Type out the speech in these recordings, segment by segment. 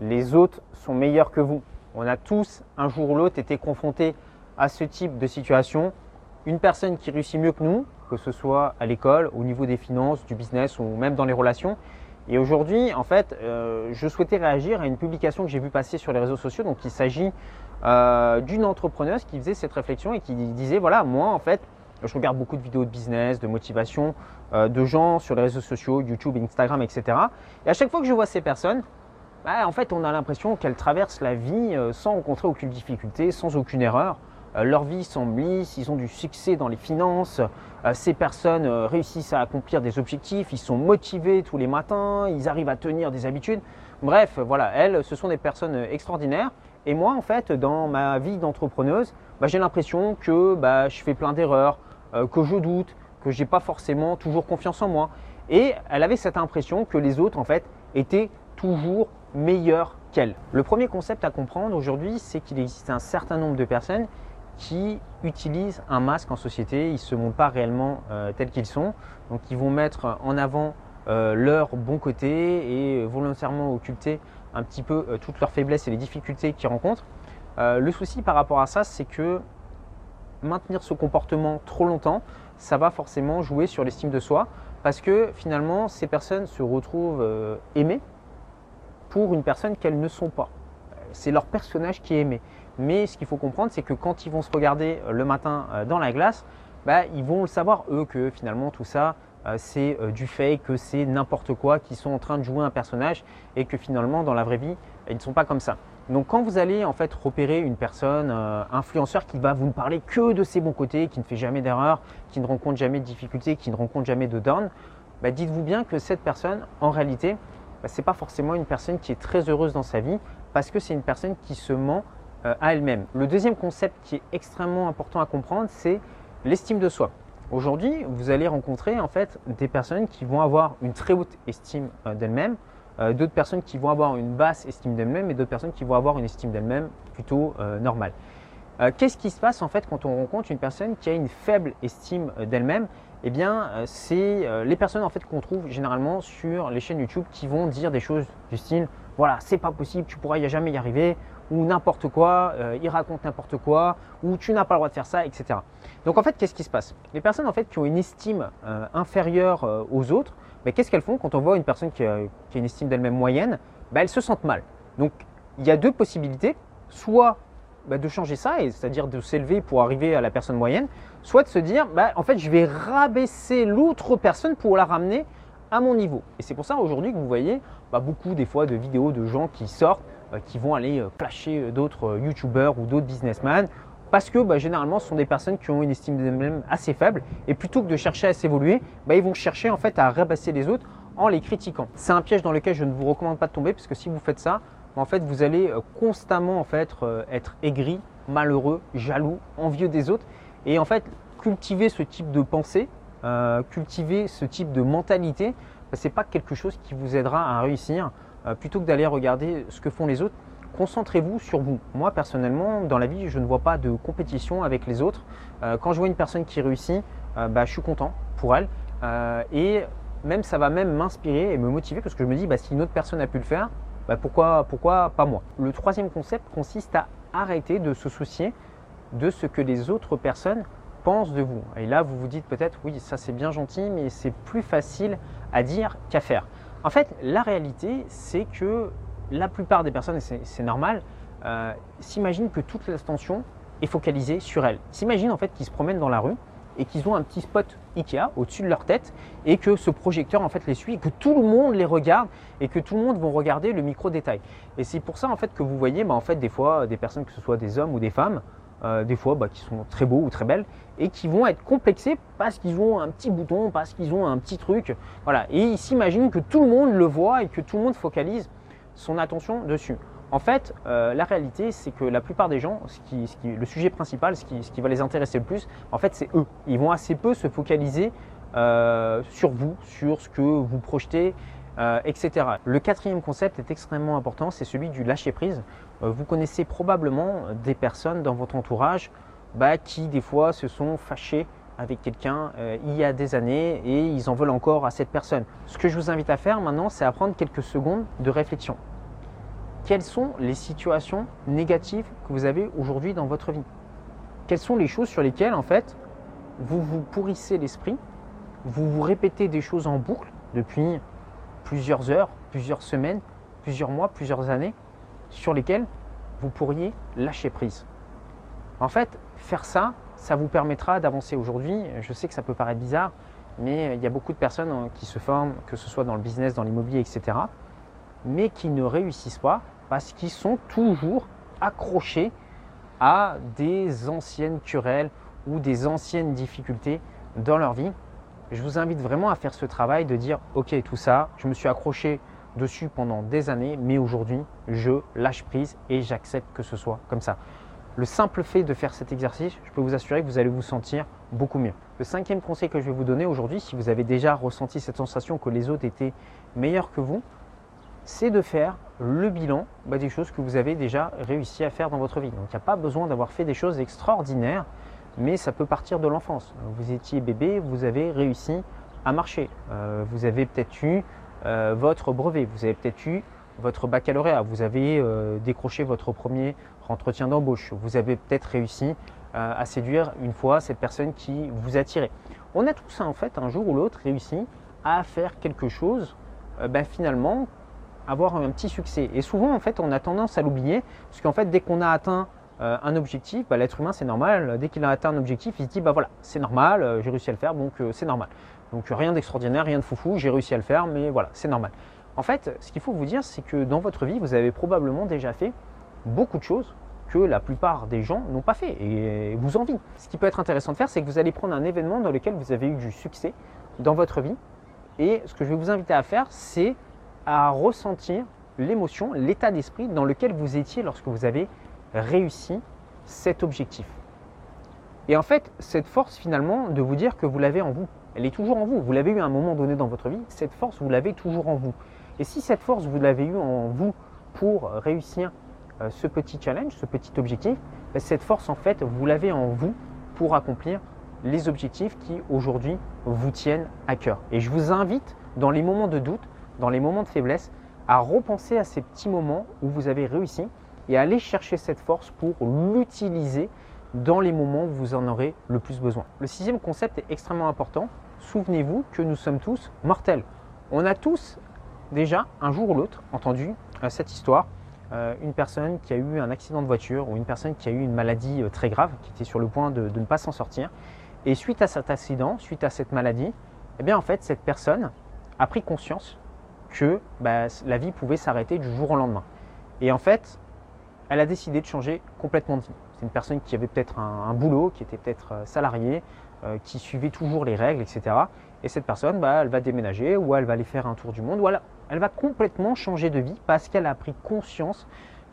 les autres sont meilleurs que vous. On a tous, un jour ou l'autre, été confrontés à ce type de situation. Une personne qui réussit mieux que nous, que ce soit à l'école, au niveau des finances, du business ou même dans les relations. Et aujourd'hui, en fait, euh, je souhaitais réagir à une publication que j'ai vue passer sur les réseaux sociaux. Donc, il s'agit euh, d'une entrepreneuse qui faisait cette réflexion et qui disait voilà, moi, en fait, je regarde beaucoup de vidéos de business, de motivation, euh, de gens sur les réseaux sociaux, YouTube, Instagram, etc. Et à chaque fois que je vois ces personnes, bah, en fait, on a l'impression qu'elles traversent la vie euh, sans rencontrer aucune difficulté, sans aucune erreur. Euh, leur vie semble lisse, ils ont du succès dans les finances. ces personnes réussissent à accomplir des objectifs, ils sont motivés tous les matins, ils arrivent à tenir des habitudes. Bref, voilà, elles, ce sont des personnes extraordinaires. Et moi, en fait, dans ma vie d'entrepreneuse, bah, j'ai l'impression que bah, je fais plein d'erreurs, euh, que je doute, que j'ai pas forcément toujours confiance en moi. Et elle avait cette impression que les autres, en fait, étaient toujours meilleurs qu'elle. Le premier concept à comprendre aujourd'hui, c'est qu'il existe un certain nombre de personnes qui utilisent un masque en société. Ils ne se montrent pas réellement euh, tels qu'ils sont. Donc, ils vont mettre en avant euh, leur bon côté et volontairement occulter un petit peu toutes leurs faiblesses et les difficultés qu'ils rencontrent. le souci par rapport à ça, c'est que maintenir ce comportement trop longtemps, ça va forcément jouer sur l'estime de soi parce que finalement, ces personnes se retrouvent euh, aimées pour une personne qu'elles ne sont pas. C'est leur personnage qui est aimé. Mais ce qu'il faut comprendre, c'est que quand ils vont se regarder euh, le matin euh, dans la glace, bah, ils vont le savoir, eux, que finalement tout ça, c'est du fake, que c'est n'importe quoi, qu'ils sont en train de jouer un personnage et que finalement, dans la vraie vie, ils ne sont pas comme ça. Donc quand vous allez en fait repérer une personne, euh, influenceur qui va vous ne parler que de ses bons côtés, qui ne fait jamais d'erreur, qui ne rencontre jamais de difficultés, qui ne rencontre jamais de down, bah, dites-vous bien que cette personne, en réalité, bah, ce n'est pas forcément une personne qui est très heureuse dans sa vie, parce que c'est une personne qui se ment euh, à elle-même. Le deuxième concept qui est extrêmement important à comprendre, c'est l'estime de soi. Aujourd'hui, vous allez rencontrer en fait des personnes qui vont avoir une très haute estime euh, d'elles-mêmes, euh, d'autres personnes qui vont avoir une basse estime d'elles-mêmes et d'autres personnes qui vont avoir une estime d'elles-mêmes plutôt normale. Qu'est-ce qui se passe en fait quand on rencontre une personne qui a une faible estime d'elle-même? Eh bien, c'est les personnes en fait qu'on trouve généralement sur les chaînes YouTube qui vont dire des choses du style voilà, c'est pas possible, tu pourras jamais y arriver, ou n'importe quoi, il raconte n'importe quoi, ou tu n'as pas le droit de faire ça, etc. Donc en fait, qu'est-ce qui se passe? Les personnes en fait qui ont une estime inférieure aux autres mais qu'est-ce qu'elles font quand on voit une personne qui a, une estime d'elle-même moyenne? Bah, Elles se sentent mal. Donc il y a deux possibilités, soit bah, de changer ça, c'est-à-dire de s'élever pour arriver à la personne moyenne, soit de se dire, bah, en fait, je vais rabaisser l'autre personne pour la ramener à mon niveau. Et c'est pour ça aujourd'hui que vous voyez beaucoup des fois de vidéos de gens qui sortent, euh, qui vont aller euh, clasher euh, d'autres youtubeurs ou d'autres businessmen parce que bah, généralement ce sont des personnes qui ont une estime d'elles-mêmes assez faible et plutôt que de chercher à s'évoluer, bah, ils vont chercher en fait à rabasser les autres en les critiquant. C'est un piège dans lequel je ne vous recommande pas de tomber parce que si vous faites ça, bah, en fait vous allez euh, constamment euh, être aigri, malheureux, jaloux, envieux des autres et en fait cultiver ce type de pensée, euh, cultiver ce type de mentalité, ce n'est pas quelque chose qui vous aidera à réussir plutôt que d'aller regarder ce que font les autres concentrez-vous sur vous. Moi, personnellement, dans la vie, je ne vois pas de compétition avec les autres. Quand je vois une personne qui réussit, bah, je suis content pour elle. Et même, ça va même m'inspirer et me motiver parce que je me dis, bah, si une autre personne a pu le faire, bah, pourquoi, pourquoi pas moi? Le troisième concept consiste à arrêter de se soucier de ce que les autres personnes pensent de vous. Et là, vous vous dites peut-être, oui, ça c'est bien gentil, mais c'est plus facile à dire qu'à faire. En fait, la réalité, c'est que la plupart des personnes, et c'est normal, euh, s'imaginent que toute l'attention est focalisée sur elles. S'imaginent en fait qu'ils se promènent dans la rue et qu'ils ont un petit spot Ikea au-dessus de leur tête et que ce projecteur en fait les suit que tout le monde les regarde et que tout le monde va regarder le micro détail. Et c'est pour ça en fait que vous voyez bah, en fait des fois des personnes que ce soit des hommes ou des femmes euh, des fois bah, qui sont très beaux ou très belles et qui vont être complexés parce qu'ils ont un petit bouton, parce qu'ils ont un petit truc. Voilà. Et ils s'imaginent que tout le monde le voit et que tout le monde focalise son attention dessus. En fait, euh, la réalité, c'est que la plupart des gens, le sujet principal, ce qui, va les intéresser le plus, en fait, c'est eux. Ils vont assez peu se focaliser euh, sur vous, sur ce que vous projetez, euh, etc. Le quatrième concept est extrêmement important, c'est celui du lâcher-prise. vous connaissez probablement des personnes dans votre entourage bah, qui, des fois, se sont fâchées avec quelqu'un il y a des années et ils en veulent encore à cette personne. Ce que je vous invite à faire maintenant, c'est à prendre quelques secondes de réflexion quelles sont les situations négatives que vous avez aujourd'hui dans votre vie? Quelles sont les choses sur lesquelles, en fait, vous vous pourrissez l'esprit, vous vous répétez des choses en boucle depuis plusieurs heures, plusieurs semaines, plusieurs mois, plusieurs années, sur lesquelles vous pourriez lâcher prise? En fait, faire ça, ça vous permettra d'avancer aujourd'hui. Je sais que ça peut paraître bizarre, mais il y a beaucoup de personnes hein, qui se forment, que ce soit dans le business, dans l'immobilier, etc., mais qui ne réussissent pas parce qu'ils sont toujours accrochés à des anciennes querelles ou des anciennes difficultés dans leur vie. Je vous invite vraiment à faire ce travail de dire, ok, tout ça, je me suis accroché dessus pendant des années, mais aujourd'hui, je lâche prise et j'accepte que ce soit comme ça. Le simple fait de faire cet exercice, je peux vous assurer que vous allez vous sentir beaucoup mieux. Le cinquième conseil que je vais vous donner aujourd'hui, si vous avez déjà ressenti cette sensation que les autres étaient meilleurs que vous, c'est de faire le bilan bah, des choses que vous avez déjà réussi à faire dans votre vie. Donc il n'y a pas besoin d'avoir fait des choses extraordinaires, mais ça peut partir de l'enfance. Vous étiez bébé, vous avez réussi à marcher. Euh, vous avez peut-être eu euh, votre brevet, vous avez peut-être eu votre baccalauréat, vous avez euh, décroché votre premier entretien d'embauche, vous avez peut-être réussi à séduire une fois cette personne qui vous attirait. On a tous en fait un jour ou l'autre réussi à faire quelque chose ben, finalement avoir un petit succès. Et souvent, en fait, on a tendance à l'oublier, parce qu'en fait, dès qu'on a atteint euh, un objectif, bah, l'être humain, c'est normal. Dès qu'il a atteint un objectif, il se dit, bah voilà, c'est normal, euh, j'ai réussi à le faire, donc euh, c'est normal. Donc rien d'extraordinaire, rien de foufou, j'ai réussi à le faire, mais voilà, c'est normal. En fait, ce qu'il faut vous dire, c'est que dans votre vie, vous avez probablement déjà fait beaucoup de choses que la plupart des gens n'ont pas fait et vous envient. Ce qui peut être intéressant de faire, c'est que vous allez prendre un événement dans lequel vous avez eu du succès dans votre vie. Et ce que je vais vous inviter à faire, c'est à ressentir l'émotion, l'état d'esprit dans lequel vous étiez lorsque vous avez réussi cet objectif. Et en fait, cette force finalement de vous dire que vous l'avez en vous, elle est toujours en vous. Vous l'avez eu à un moment donné dans votre vie, cette force, vous l'avez toujours en vous. Et si cette force, vous l'avez eu en vous pour réussir euh, ce petit challenge, ce petit objectif, ben, cette force, en fait, vous l'avez en vous pour accomplir les objectifs qui aujourd'hui vous tiennent à cœur. Et je vous invite, dans les moments de doute, dans les moments de faiblesse, à repenser à ces petits moments où vous avez réussi et à aller chercher cette force pour l'utiliser dans les moments où vous en aurez le plus besoin. Le sixième concept est extrêmement important. Souvenez-vous que nous sommes tous mortels. On a tous déjà, un jour ou l'autre, entendu euh, cette histoire. Euh, une personne qui a eu un accident de voiture ou une personne qui a eu une maladie euh, très grave, qui était sur le point de, ne pas s'en sortir. Et suite à cet accident, suite à cette maladie, eh bien en fait, cette personne a pris conscience que bah, la vie pouvait s'arrêter du jour au lendemain. Et en fait, elle a décidé de changer complètement de vie. C'est une personne qui avait peut-être un, boulot, qui était peut-être euh, salarié, euh, qui suivait toujours les règles, etc. Et cette personne, bah, elle va déménager ou elle va aller faire un tour du monde. Voilà, elle va complètement changer de vie parce qu'elle a pris conscience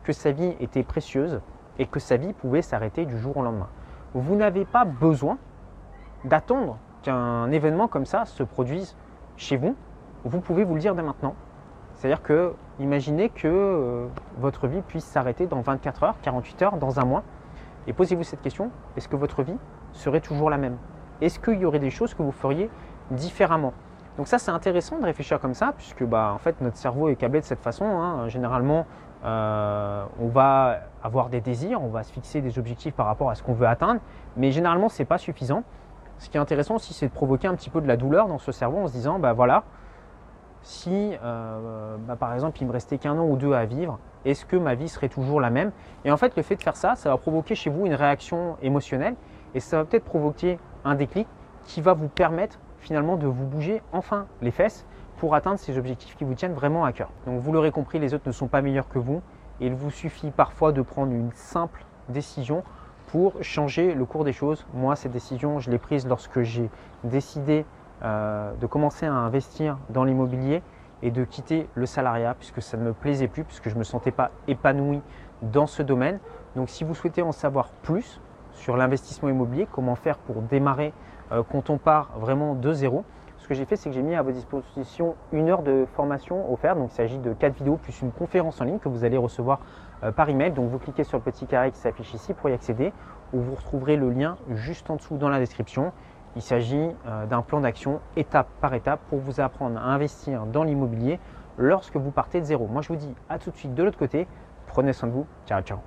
que sa vie était précieuse et que sa vie pouvait s'arrêter du jour au lendemain. Vous n'avez pas besoin d'attendre qu'un événement comme ça se produise chez vous vous pouvez vous le dire dès maintenant. C'est-à-dire que imaginez que euh, votre vie puisse s'arrêter dans 24 heures, 48 heures, dans un mois. Et posez-vous cette question, est-ce que votre vie serait toujours la même? Est-ce qu'il y aurait des choses que vous feriez différemment? Donc ça c'est intéressant de réfléchir comme ça, puisque bah, en fait notre cerveau est câblé de cette façon. Hein. Généralement, euh, on va avoir des désirs, on va se fixer des objectifs par rapport à ce qu'on veut atteindre, mais généralement ce n'est pas suffisant. Ce qui est intéressant aussi, c'est de provoquer un petit peu de la douleur dans ce cerveau en se disant, bah voilà, si euh, bah, par exemple il me restait qu'un an ou deux à vivre, est-ce que ma vie serait toujours la même? Et en fait, le fait de faire ça, ça va provoquer chez vous une réaction émotionnelle et ça va peut-être provoquer un déclic qui va vous permettre finalement de vous bouger enfin les fesses pour atteindre ces objectifs qui vous tiennent vraiment à cœur. Donc vous l'aurez compris, les autres ne sont pas meilleurs que vous. Et il vous suffit parfois de prendre une simple décision pour changer le cours des choses. Moi, cette décision, je l'ai prise lorsque j'ai décidé euh, de commencer à investir dans l'immobilier et de quitter le salariat puisque ça ne me plaisait plus, puisque je ne me sentais pas épanoui dans ce domaine. Donc si vous souhaitez en savoir plus sur l'investissement immobilier, comment faire pour démarrer euh, quand on part vraiment de zéro, ce que j'ai fait, c'est que j'ai mis à votre disposition une heure de formation offerte. Donc, il s'agit de quatre vidéos plus une conférence en ligne que vous allez recevoir euh, par email. Donc, vous cliquez sur le petit carré qui s'affiche ici pour y accéder, ou vous retrouverez le lien juste en dessous dans la description. Il s'agit euh, d'un plan d'action étape par étape pour vous apprendre à investir dans l'immobilier lorsque vous partez de zéro. Moi, je vous dis à tout de suite de l'autre côté Prenez soin de vous. Ciao, ciao.